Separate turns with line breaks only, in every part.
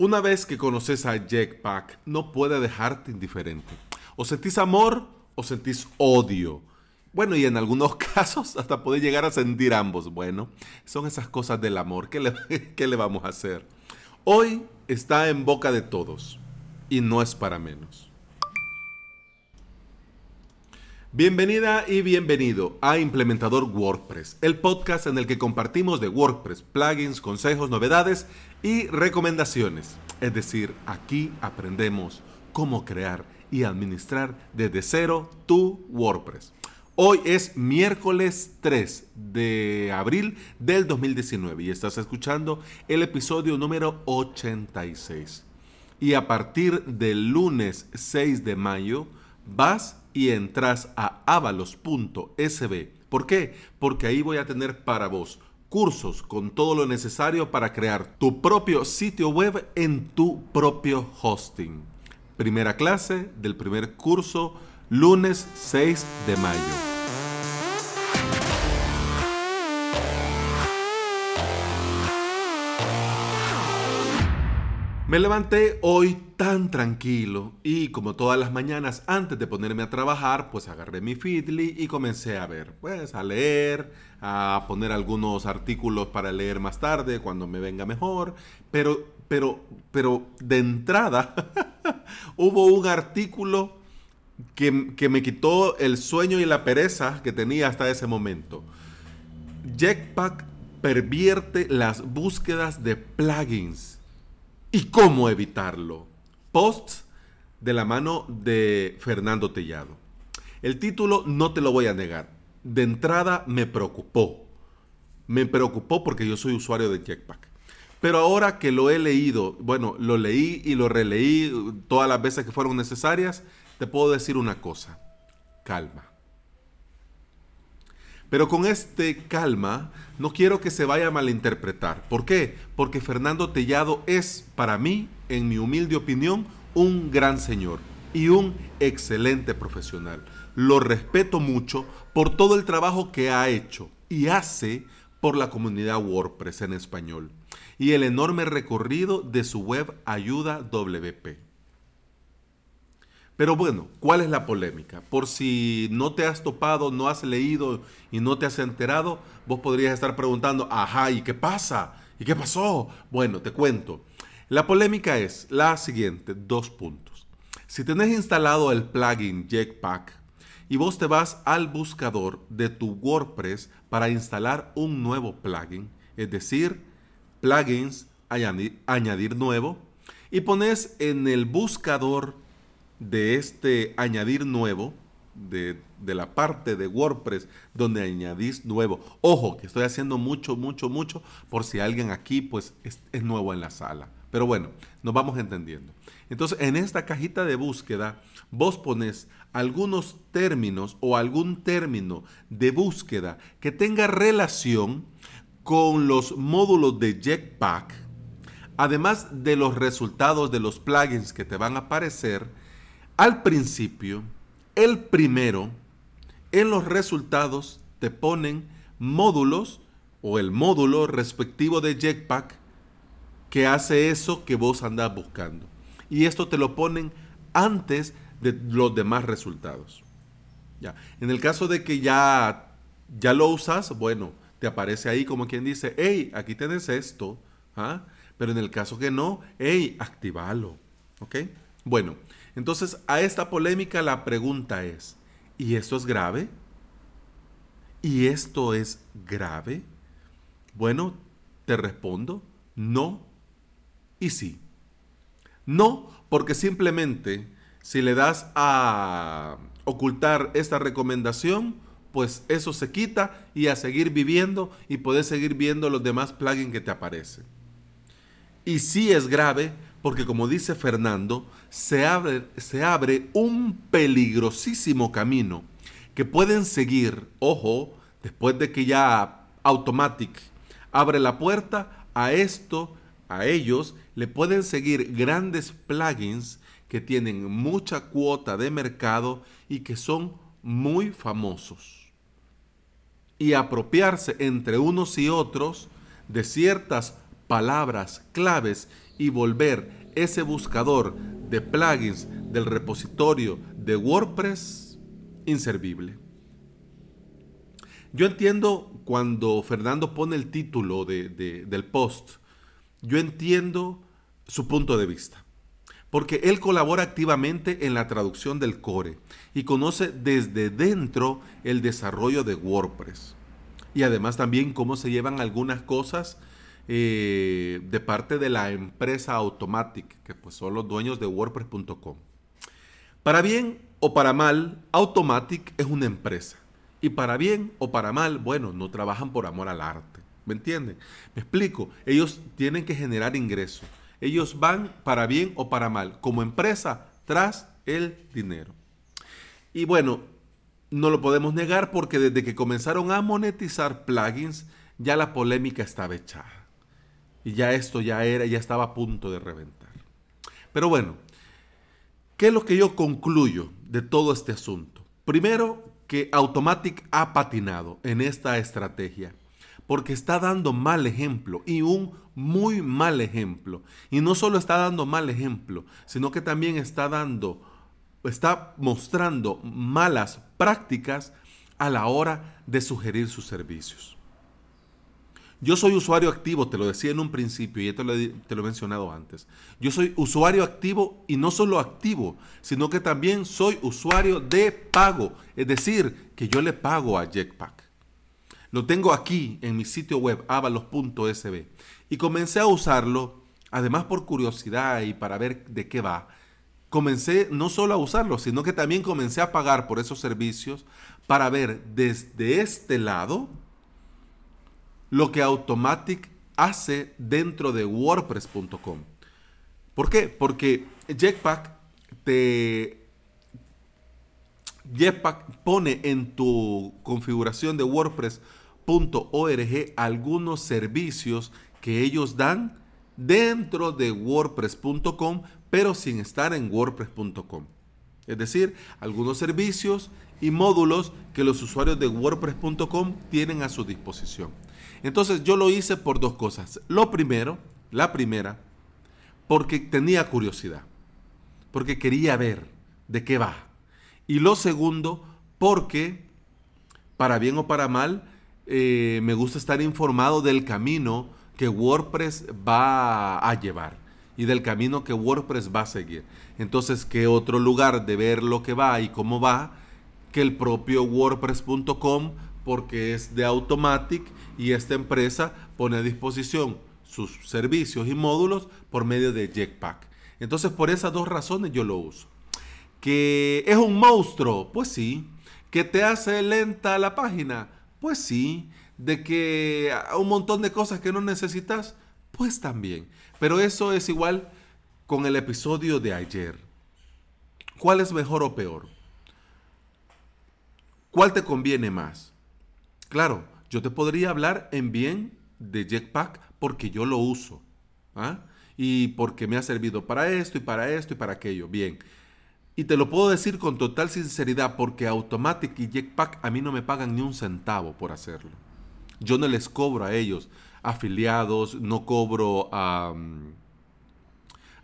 Una vez que conoces a Jetpack, no puede dejarte indiferente. O sentís amor o sentís odio. Bueno, y en algunos casos hasta puede llegar a sentir ambos. Bueno, son esas cosas del amor. ¿Qué le, qué le vamos a hacer? Hoy está en boca de todos y no es para menos. Bienvenida y bienvenido a Implementador WordPress, el podcast en el que compartimos de WordPress, plugins, consejos, novedades y recomendaciones. Es decir, aquí aprendemos cómo crear y administrar desde cero tu WordPress. Hoy es miércoles 3 de abril del 2019 y estás escuchando el episodio número 86. Y a partir del lunes 6 de mayo vas y entras a avalos.sb. ¿Por qué? Porque ahí voy a tener para vos cursos con todo lo necesario para crear tu propio sitio web en tu propio hosting. Primera clase del primer curso, lunes 6 de mayo. Me levanté hoy tan tranquilo y como todas las mañanas antes de ponerme a trabajar, pues agarré mi Feedly y comencé a ver, pues a leer, a poner algunos artículos para leer más tarde cuando me venga mejor, pero pero pero de entrada hubo un artículo que, que me quitó el sueño y la pereza que tenía hasta ese momento. Jetpack pervierte las búsquedas de plugins ¿Y cómo evitarlo? Posts de la mano de Fernando Tellado. El título no te lo voy a negar. De entrada me preocupó. Me preocupó porque yo soy usuario de Jetpack. Pero ahora que lo he leído, bueno, lo leí y lo releí todas las veces que fueron necesarias, te puedo decir una cosa. Calma. Pero con este calma, no quiero que se vaya a malinterpretar. ¿Por qué? Porque Fernando Tellado es, para mí, en mi humilde opinión, un gran señor y un excelente profesional. Lo respeto mucho por todo el trabajo que ha hecho y hace por la comunidad WordPress en español y el enorme recorrido de su web Ayuda WP. Pero bueno, ¿cuál es la polémica? Por si no te has topado, no has leído y no te has enterado, vos podrías estar preguntando, ajá, ¿y qué pasa? ¿Y qué pasó? Bueno, te cuento. La polémica es la siguiente, dos puntos. Si tenés instalado el plugin Jetpack y vos te vas al buscador de tu WordPress para instalar un nuevo plugin, es decir, plugins, añadir, añadir nuevo, y pones en el buscador de este añadir nuevo, de, la parte de WordPress donde añadís nuevo. Ojo, que estoy haciendo mucho, mucho, mucho por si alguien aquí pues es, es nuevo en la sala. Pero bueno, nos vamos entendiendo. Entonces, en esta cajita de búsqueda, vos pones algunos términos o algún término de búsqueda que tenga relación con los módulos de Jetpack, además de los resultados de los plugins que te van a aparecer al principio, el primero, en los resultados te ponen módulos o el módulo respectivo de Jetpack que hace eso que vos andás buscando. Y esto te lo ponen antes de los demás resultados. Ya. En el caso de que ya, ya lo usas, bueno, te aparece ahí como quien dice, hey, aquí tenés esto. ¿ah? Pero en el caso que no, hey, activalo. ¿Ok? Bueno, entonces, a esta polémica la pregunta es, ¿y esto es grave? ¿Y esto es grave? Bueno, te respondo, no y sí. No, porque simplemente si le das a ocultar esta recomendación, pues eso se quita y a seguir viviendo y puedes seguir viendo los demás plugins que te aparecen. Y sí es grave porque como dice Fernando, se abre, se abre un peligrosísimo camino que pueden seguir, ojo, después de que ya Automatic abre la puerta, a esto, a ellos, le pueden seguir grandes plugins que tienen mucha cuota de mercado y que son muy famosos. Y apropiarse entre unos y otros de ciertas palabras claves y volver ese buscador de plugins del repositorio de WordPress inservible. Yo entiendo cuando Fernando pone el título del post, yo entiendo su punto de vista, porque él colabora activamente en la traducción del core y conoce desde dentro el desarrollo de WordPress y además también cómo se llevan algunas cosas eh, de parte de la empresa Automatic, que pues son los dueños de WordPress.com. Para bien o para mal, Automatic es una empresa. Y para bien o para mal, bueno, no trabajan por amor al arte. ¿Me entienden? Me explico. Ellos tienen que generar ingresos. Ellos van para bien o para mal, como empresa, tras el dinero. Y bueno, no lo podemos negar porque desde que comenzaron a monetizar plugins, ya la polémica estaba echada. Y ya esto ya era, ya estaba a punto de reventar. Pero bueno, ¿qué es lo que yo concluyo de todo este asunto? Primero, que Automatic ha patinado en esta estrategia porque está dando mal ejemplo y un muy mal ejemplo. Y no solo está dando mal ejemplo, sino que también está dando, está mostrando malas prácticas a la hora de sugerir sus servicios. Yo soy usuario activo, te lo decía en un principio y esto te lo he mencionado antes. Yo soy usuario activo y no solo activo, sino que también soy usuario de pago. Es decir, que yo le pago a Jetpack. Lo tengo aquí en mi sitio web avalos.sb y comencé a usarlo, además por curiosidad y para ver de qué va. Comencé no solo a usarlo, sino que también comencé a pagar por esos servicios para ver desde este lado lo que Automatic hace dentro de WordPress.com. ¿Por qué? Porque Jetpack te Jetpack pone en tu configuración de WordPress.org algunos servicios que ellos dan dentro de WordPress.com, pero sin estar en WordPress.com. Es decir, algunos servicios y módulos que los usuarios de WordPress.com tienen a su disposición. Entonces yo lo hice por dos cosas. Lo primero, la primera, porque tenía curiosidad, porque quería ver de qué va. Y lo segundo, porque, para bien o para mal, eh, me gusta estar informado del camino que WordPress va a llevar y del camino que WordPress va a seguir. Entonces, ¿qué otro lugar de ver lo que va y cómo va que el propio WordPress.com porque es de Automatic y esta empresa pone a disposición sus servicios y módulos por medio de Jetpack. Entonces por esas dos razones yo lo uso. ¿Que es un monstruo? Pues sí. ¿Que te hace lenta la página? Pues sí. ¿De que un montón de cosas que no necesitas? Pues también. Pero eso es igual con el episodio de ayer. ¿Cuál es mejor o peor? ¿Cuál te conviene más? Claro, yo te podría hablar en bien de Jetpack porque yo lo uso. ¿ah? Y porque me ha servido para esto y para esto y para aquello. Bien. Y te lo puedo decir con total sinceridad porque Automatic y Jetpack a mí no me pagan ni un centavo por hacerlo. Yo no les cobro a ellos afiliados, no cobro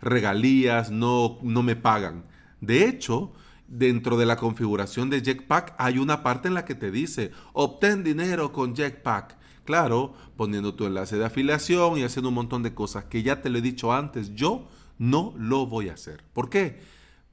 regalías, no, no me pagan. De hecho, dentro de la configuración de Jetpack hay una parte en la que te dice, obtén dinero con Jetpack. Claro, poniendo tu enlace de afiliación y haciendo un montón de cosas que ya te lo he dicho antes, yo no lo voy a hacer. ¿Por qué?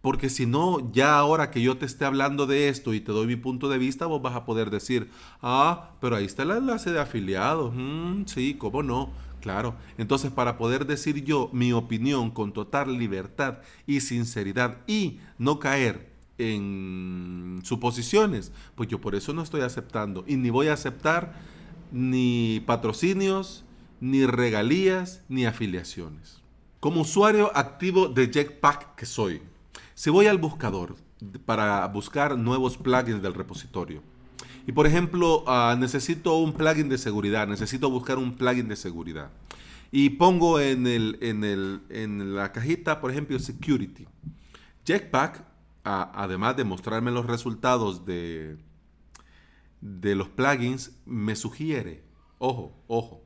Porque si no, ya ahora que yo te esté hablando de esto y te doy mi punto de vista, vos vas a poder decir, ah, pero ahí está el enlace de afiliados. Mm, sí, ¿cómo no? Claro. Entonces, para poder decir yo mi opinión con total libertad y sinceridad y no caer en suposiciones, pues yo por eso no estoy aceptando y ni voy a aceptar ni patrocinios, ni regalías, ni afiliaciones. Como usuario activo de Jetpack que soy, si voy al buscador para buscar nuevos plugins del repositorio, y por ejemplo, ah, necesito un plugin de seguridad, necesito buscar un plugin de seguridad. Y pongo en, el, en, el, en la cajita, por ejemplo, Security. Jetpack además de mostrarme los resultados de, de los plugins, me sugiere, ojo, ojo,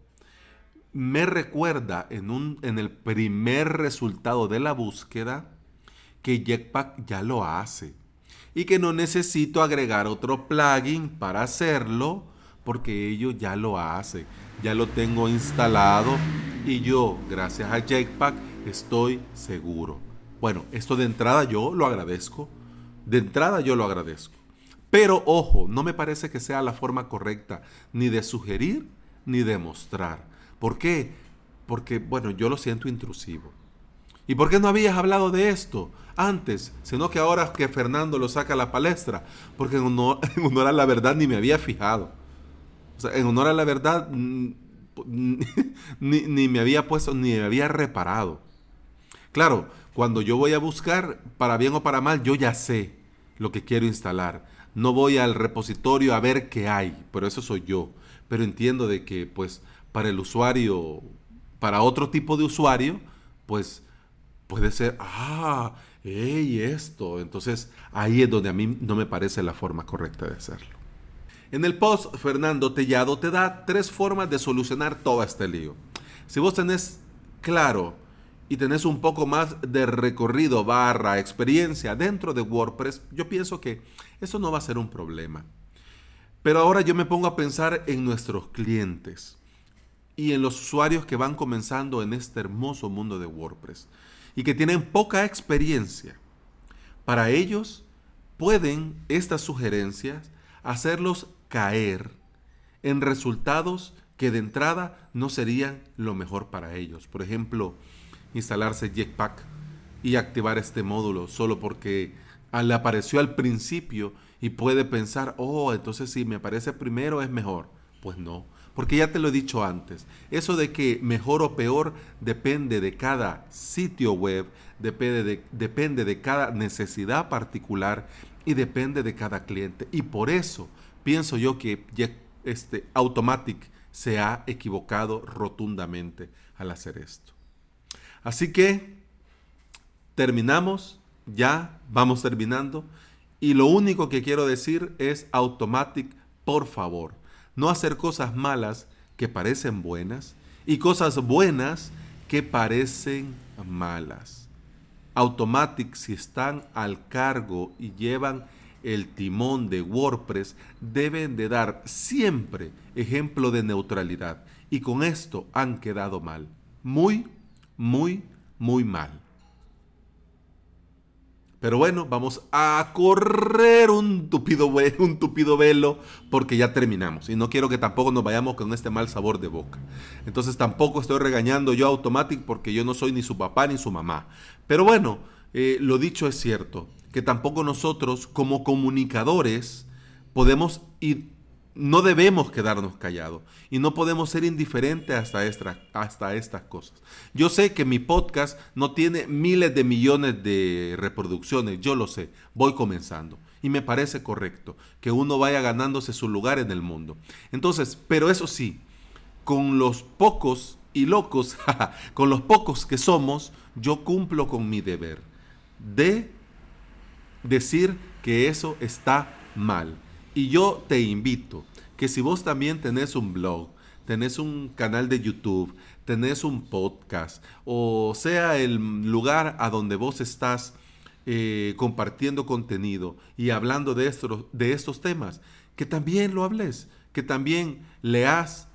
me recuerda en, un, en el primer resultado de la búsqueda que Jetpack ya lo hace y que no necesito agregar otro plugin para hacerlo porque ello ya lo hace. Ya lo tengo instalado y yo, gracias a Jetpack, estoy seguro. Bueno, esto de entrada yo lo agradezco. De entrada yo lo agradezco. Pero ojo, no me parece que sea la forma correcta ni de sugerir ni de mostrar. ¿Por qué? Porque, bueno, yo lo siento intrusivo. ¿Y por qué no habías hablado de esto antes? Sino que ahora que Fernando lo saca a la palestra. Porque en honor, a la verdad ni me había fijado. O sea, en honor a la verdad ni, ni me había puesto, ni me había reparado. Claro, cuando yo voy a buscar, para bien o para mal, yo ya sé lo que quiero instalar. No voy al repositorio a ver qué hay, pero eso soy yo. Pero entiendo de que, pues, para el usuario, para otro tipo de usuario, pues puede ser, ah, hey, esto. Entonces ahí es donde a mí no me parece la forma correcta de hacerlo. En el post, Fernando Tellado te da tres formas de solucionar todo este lío. Si vos tenés claro y tenés un poco más de recorrido barra experiencia dentro de WordPress, yo pienso que eso no va a ser un problema. Pero ahora yo me pongo a pensar en nuestros clientes y en los usuarios que van comenzando en este hermoso mundo de WordPress y que tienen poca experiencia. Para ellos pueden estas sugerencias hacerlos caer en resultados que de entrada no serían lo mejor para ellos. Por ejemplo, instalarse Jetpack y activar este módulo solo porque le apareció al principio y puede pensar, oh, entonces si me aparece primero es mejor. Pues no, porque ya te lo he dicho antes, eso de que mejor o peor depende de cada sitio web, depende de, depende de cada necesidad particular y depende de cada cliente. Y por eso pienso yo que este Automatic se ha equivocado rotundamente al hacer esto. Así que terminamos, ya vamos terminando. Y lo único que quiero decir es Automatic, por favor no hacer cosas malas que parecen buenas y cosas buenas que parecen malas. Automatic, si están al cargo y llevan el timón de WordPress, deben de dar siempre ejemplo de neutralidad. Y con esto han quedado mal. Muy, muy, muy mal. Pero bueno, vamos a correr un tupido, un tupido velo porque ya terminamos. Y no quiero que tampoco nos vayamos con este mal sabor de boca. Entonces tampoco estoy regañando yo a Automatic porque yo no soy ni su papá ni su mamá. Pero bueno, eh, lo dicho es cierto, que tampoco nosotros como comunicadores podemos ir no debemos quedarnos callados y no podemos ser indiferentes hasta, hasta estas cosas. Yo sé que mi podcast no tiene miles de millones de reproducciones, yo lo sé, voy comenzando y me parece correcto que uno vaya ganándose su lugar en el mundo. Entonces, pero eso sí, con los pocos y locos, con los pocos que somos, yo cumplo con mi deber de decir que eso está mal y yo te invito que si vos también tenés un blog, tenés un canal de YouTube, tenés un podcast, o sea el lugar a donde vos estás eh, compartiendo contenido y hablando de, de estos temas, que también lo hables, que también leas,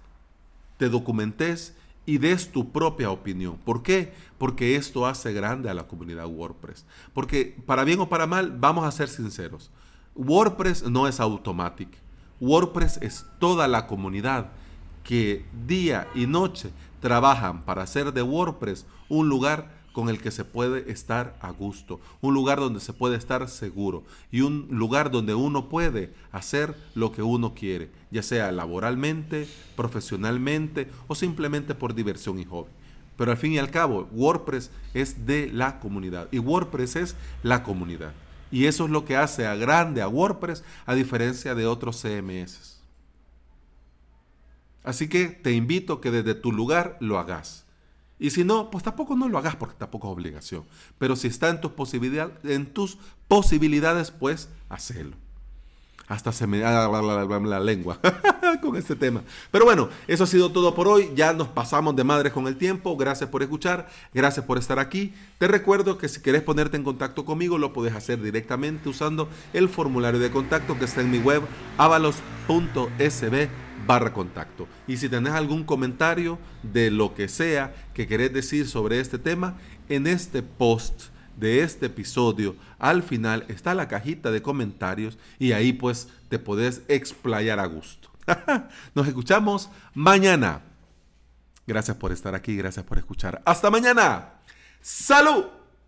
te documentes y des tu propia opinión. ¿Por qué? Porque esto hace grande a la comunidad WordPress. Porque para bien o para mal, vamos a ser sinceros. WordPress no es automático. WordPress es toda la comunidad que día y noche trabajan para hacer de WordPress un lugar con el que se puede estar a gusto, un lugar donde se puede estar seguro y un lugar donde uno puede hacer lo que uno quiere, ya sea laboralmente, profesionalmente o simplemente por diversión y hobby. Pero al fin y al cabo, WordPress es de la comunidad y WordPress es la comunidad. Y eso es lo que hace a grande a WordPress a diferencia de otros CMS. Así que te invito que desde tu lugar lo hagas. Y si no, pues tampoco no lo hagas porque tampoco es obligación. Pero si está en tus, posibilidades, pues hacelo. Hasta se me la, lengua con este tema. Pero bueno, eso ha sido todo por hoy. Ya nos pasamos de madres con el tiempo. Gracias por escuchar. Gracias por estar aquí. Te recuerdo que si quieres ponerte en contacto conmigo, lo puedes hacer directamente usando el formulario de contacto que está en mi web avalos.sb barra contacto. Y si tenés algún comentario de lo que sea que querés decir sobre este tema, en este post de este episodio, al final está la cajita de comentarios y ahí pues te podés explayar a gusto. Nos escuchamos mañana. Gracias por estar aquí, gracias por escuchar. Hasta mañana. Salud.